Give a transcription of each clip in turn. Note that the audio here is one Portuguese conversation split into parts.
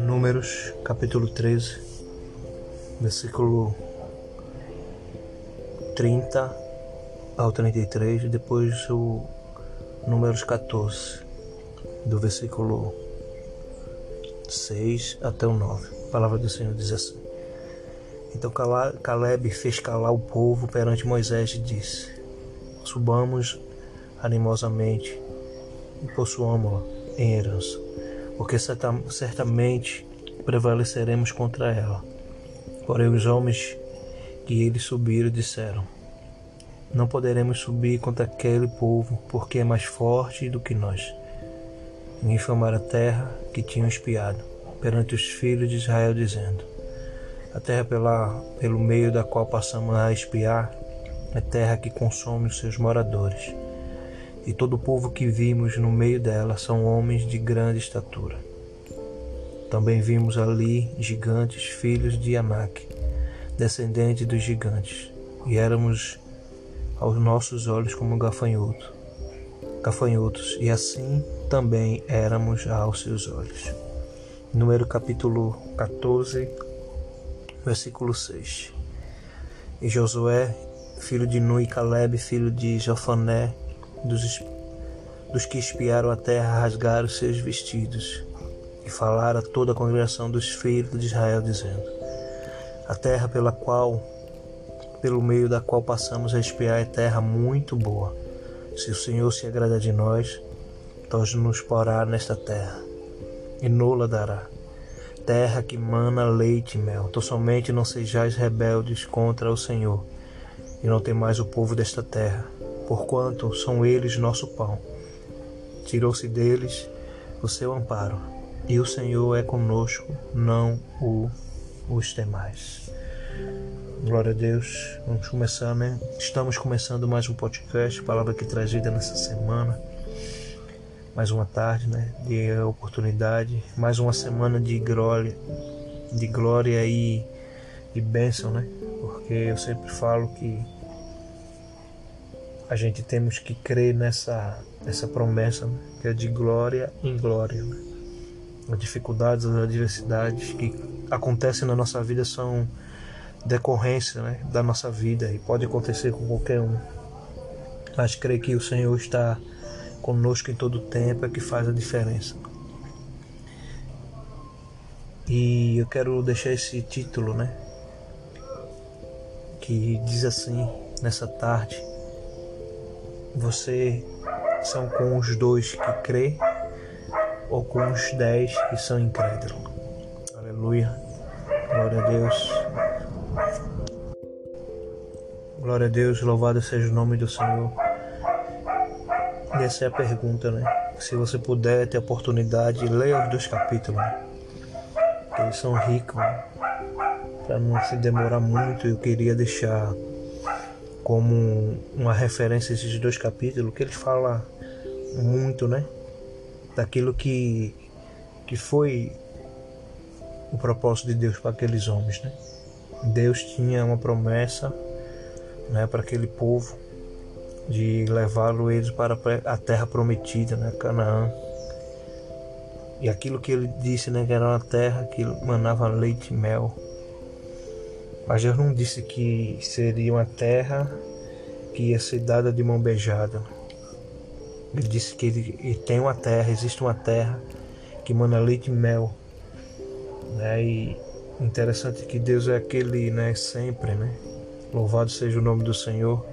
Números capítulo 13, versículo 30 ao 33, depois o Números 14, do versículo 6 até o 9. A palavra do Senhor diz assim: Então Caleb fez calar o povo perante Moisés e disse: Subamos animosamente e possuamos-la em herança, porque certamente prevaleceremos contra ela. Porém, os homens que eles subiram disseram: não poderemos subir contra aquele povo, porque é mais forte do que nós. E infamaram a terra que tinham espiado perante os filhos de Israel, dizendo: A terra pela, pelo meio da qual passamos a espiar é terra que consome os seus moradores. E todo o povo que vimos no meio dela são homens de grande estatura. Também vimos ali gigantes, filhos de Anak, descendentes dos gigantes, e éramos aos nossos olhos como gafanhoto, gafanhotos, e assim também éramos aos seus olhos. Número capítulo 14, versículo 6. E Josué, filho de Nun e Caleb, filho de Jofané, dos, dos que espiaram a terra, rasgaram seus vestidos e falaram a toda a congregação dos filhos de Israel, dizendo: A terra pela qual pelo meio da qual passamos a espiar é terra muito boa. Se o Senhor se agrada de nós, nós nos porá nesta terra, e nola dará. Terra que mana leite e mel. Então somente não sejais rebeldes contra o Senhor, e não temais o povo desta terra, porquanto são eles nosso pão. Tirou-se deles o seu amparo, e o Senhor é conosco, não o os temais. Glória a Deus. Vamos começar, né? Estamos começando mais um podcast, palavra que traz vida nessa semana. Mais uma tarde, né? De oportunidade, mais uma semana de glória, de glória e de bênção, né? Porque eu sempre falo que a gente temos que crer nessa nessa promessa, né? que é de glória em glória. Né? As dificuldades, as adversidades que acontecem na nossa vida são decorrência né, da nossa vida e pode acontecer com qualquer um. Mas creio que o Senhor está conosco em todo o tempo é que faz a diferença. E eu quero deixar esse título, né? Que diz assim nessa tarde: Você são com os dois que crê ou com os dez que são incrédulos. Aleluia. Glória a Deus. Glória a Deus, louvado seja o nome do Senhor. E essa é a pergunta, né? Se você puder ter a oportunidade, leia os dois capítulos. Né? Eles são ricos. Né? Para não se demorar muito, eu queria deixar como uma referência esses dois capítulos, que eles falam muito, né? Daquilo que, que foi o propósito de Deus para aqueles homens, né? Deus tinha uma promessa né, para aquele povo de levá-lo eles para a terra prometida, né, Canaã. E aquilo que ele disse, né, que era uma terra que manava leite e mel. Mas Deus não disse que seria uma terra que ia ser dada de mão beijada. Ele disse que ele, ele tem uma terra, existe uma terra que mana leite e mel. Né? E interessante que Deus é aquele, né, sempre, né? Louvado seja o nome do Senhor,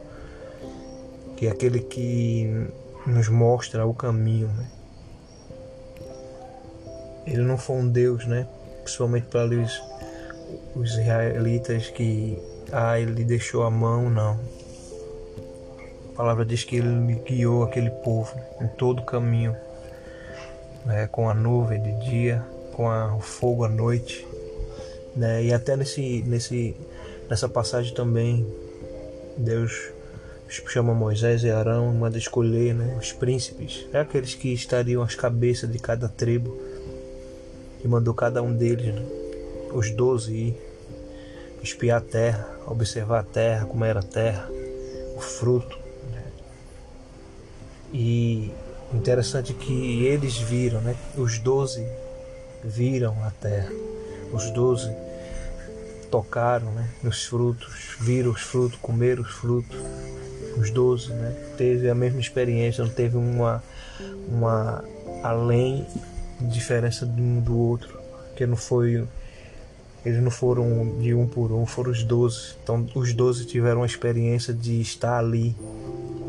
que é aquele que nos mostra o caminho. Né? Ele não foi um Deus, né? Principalmente para os, os israelitas que ah, ele deixou a mão, não. A palavra diz que ele guiou aquele povo em todo o caminho, né? com a nuvem de dia, com a, o fogo à noite. Né? E até nesse, nesse Nessa passagem também Deus chama Moisés e Arão manda escolher né, os príncipes, é aqueles que estariam às cabeças de cada tribo e mandou cada um deles, né, os doze, ir espiar a terra, observar a terra, como era a terra, o fruto. Né, e Interessante que eles viram, né? Os doze viram a terra. Os doze tocaram né, nos frutos, viram os frutos, comeram os frutos. Os doze, né? Teve a mesma experiência, não teve uma, uma além diferença de um do outro, que não foi eles não foram de um por um, foram os doze. Então os doze tiveram a experiência de estar ali,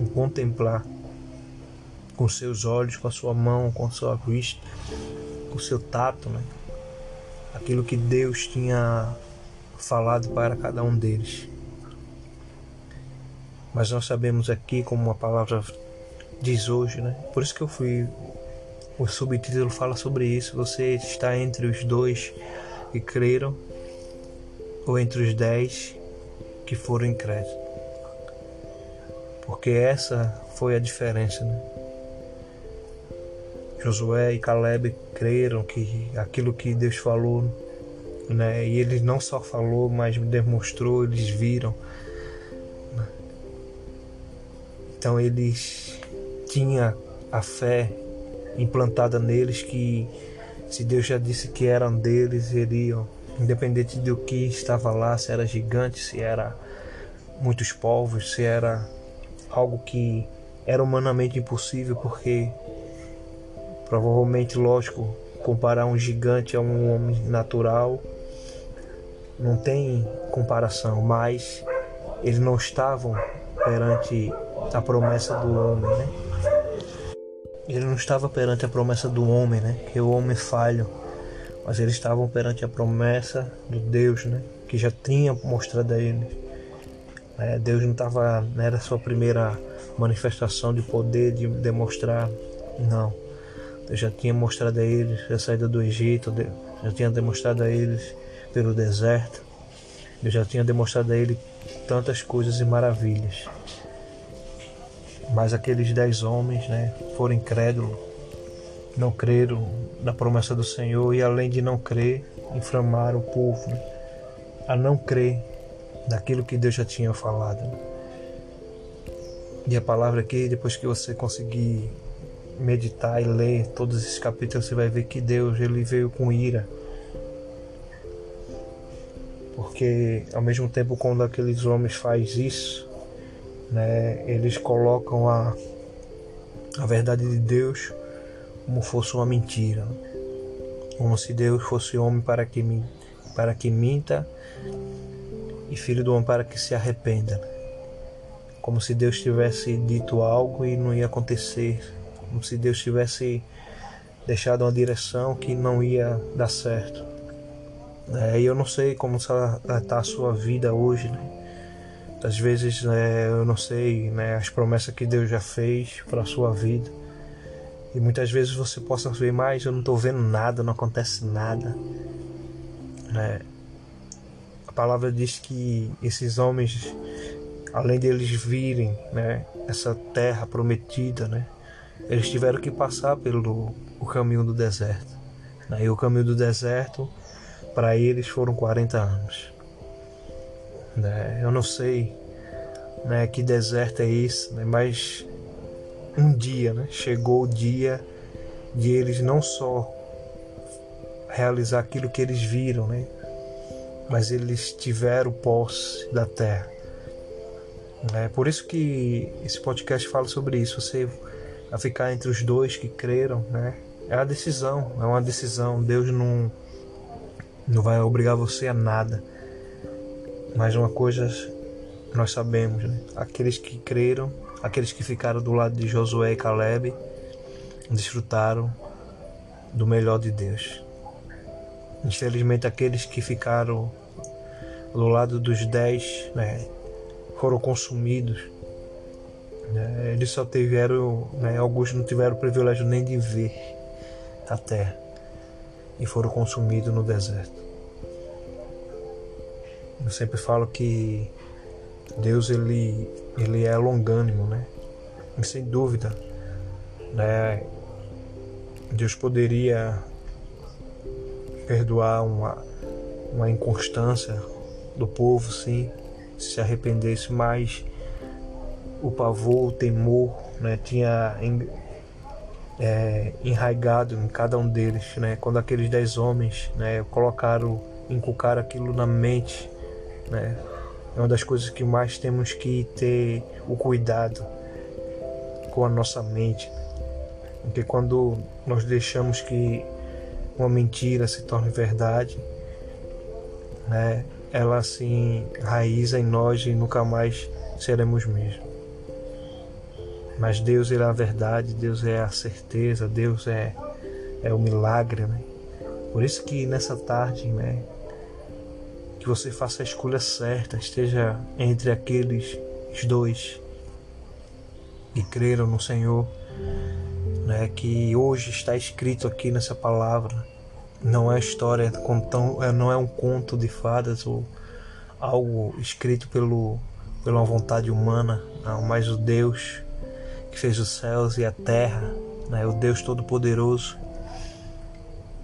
em contemplar com seus olhos, com a sua mão, com a sua vista, com o seu tato, né? Aquilo que Deus tinha falado para cada um deles. Mas nós sabemos aqui, como a palavra diz hoje, né? Por isso que eu fui. O subtítulo fala sobre isso. Você está entre os dois que creram, ou entre os dez que foram incrédulos. Porque essa foi a diferença, né? Josué e Caleb creram que aquilo que Deus falou, né? E ele não só falou, mas demonstrou, eles viram. Né? Então eles tinham a fé implantada neles que se Deus já disse que eram deles, iriam, independente do que estava lá, se era gigante, se era muitos povos, se era algo que era humanamente impossível, porque Provavelmente, lógico, comparar um gigante a um homem natural não tem comparação, mas eles não estavam perante a promessa do homem, né? Ele não estava perante a promessa do homem, né? Que o homem falho, mas eles estavam perante a promessa do Deus, né? Que já tinha mostrado a eles. É, Deus não estava, não era a sua primeira manifestação de poder de demonstrar, não. Deus já tinha mostrado a eles a saída do Egito, já tinha demonstrado a eles pelo deserto, Deus já tinha demonstrado a eles tantas coisas e maravilhas. Mas aqueles dez homens né, foram incrédulos, não creram na promessa do Senhor e, além de não crer, inflamaram o povo né, a não crer naquilo que Deus já tinha falado. Né. E a palavra aqui, depois que você conseguir meditar e ler todos esses capítulos, você vai ver que Deus ele veio com ira. Porque ao mesmo tempo quando aqueles homens faz isso, né, eles colocam a, a verdade de Deus como fosse uma mentira. Como se Deus fosse homem para que, para que minta e filho do homem para que se arrependa. Como se Deus tivesse dito algo e não ia acontecer como se Deus tivesse deixado uma direção que não ia dar certo. É, eu não sei como está a sua vida hoje, né? Às vezes é, eu não sei né, as promessas que Deus já fez para a sua vida. E muitas vezes você possa ver, mas eu não estou vendo nada, não acontece nada. Né? A palavra diz que esses homens, além deles virem né, essa terra prometida, né, eles tiveram que passar pelo o caminho do deserto. Né? E o caminho do deserto, para eles, foram 40 anos. Né? Eu não sei né, que deserto é esse, né? mas um dia né, chegou o dia de eles não só realizar aquilo que eles viram, né? mas eles tiveram posse da terra. É por isso que esse podcast fala sobre isso. Você a ficar entre os dois que creram, né? É a decisão, é uma decisão. Deus não não vai obrigar você a nada. Mas uma coisa nós sabemos, né? Aqueles que creram, aqueles que ficaram do lado de Josué e Caleb, desfrutaram do melhor de Deus. Infelizmente, aqueles que ficaram do lado dos dez, né, foram consumidos né? Eles só tiveram, né, alguns não tiveram o privilégio nem de ver a terra e foram consumidos no deserto. Eu sempre falo que Deus ele, ele é longânimo, né? E sem dúvida, né? Deus poderia perdoar uma, uma inconstância do povo, sim, se arrependesse, mas o pavor, o temor, né? tinha é, enraigado em cada um deles, né? Quando aqueles dez homens, né, colocaram, inculcaram aquilo na mente, né? É uma das coisas que mais temos que ter o cuidado com a nossa mente, porque quando nós deixamos que uma mentira se torne verdade, né? Ela assim raiza em nós e nunca mais seremos mesmo. Mas Deus é a verdade, Deus é a certeza, Deus é, é o milagre, né? Por isso que nessa tarde, né, que você faça a escolha certa, esteja entre aqueles dois que creram no Senhor, né, que hoje está escrito aqui nessa palavra. Não é história, é, não é um conto de fadas ou algo escrito pelo, pela vontade humana, não, mas o Deus que fez os céus e a terra, né, o Deus Todo-Poderoso,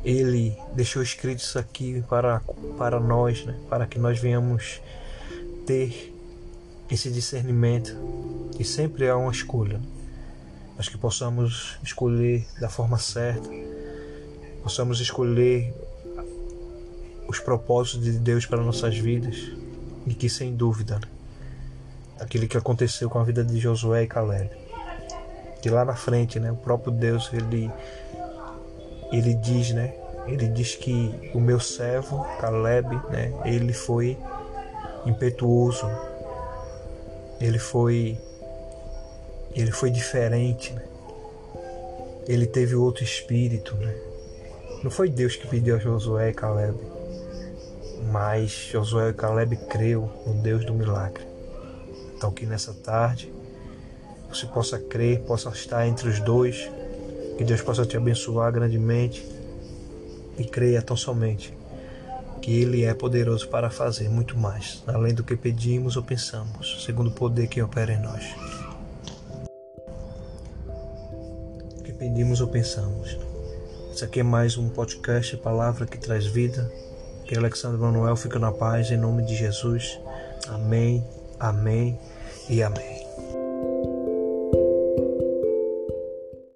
Ele deixou escrito isso aqui para, para nós, né, para que nós venhamos ter esse discernimento. E sempre há uma escolha, mas que possamos escolher da forma certa, possamos escolher os propósitos de Deus para nossas vidas e que sem dúvida né, aquilo que aconteceu com a vida de Josué e Caleb que lá na frente, né, o próprio Deus ele ele diz, né, ele diz que o meu servo Caleb, né, ele foi impetuoso, ele foi ele foi diferente, né? ele teve outro espírito, né? Não foi Deus que pediu a Josué e Caleb, mas Josué e Caleb creu no Deus do milagre. Então que nessa tarde você possa crer, possa estar entre os dois, que Deus possa te abençoar grandemente e creia tão somente que Ele é poderoso para fazer muito mais, além do que pedimos ou pensamos, segundo o poder que opera em nós. O que pedimos ou pensamos. Esse aqui é mais um podcast, Palavra que traz vida. Que Alexandre Manuel fica na paz em nome de Jesus. Amém, amém e amém.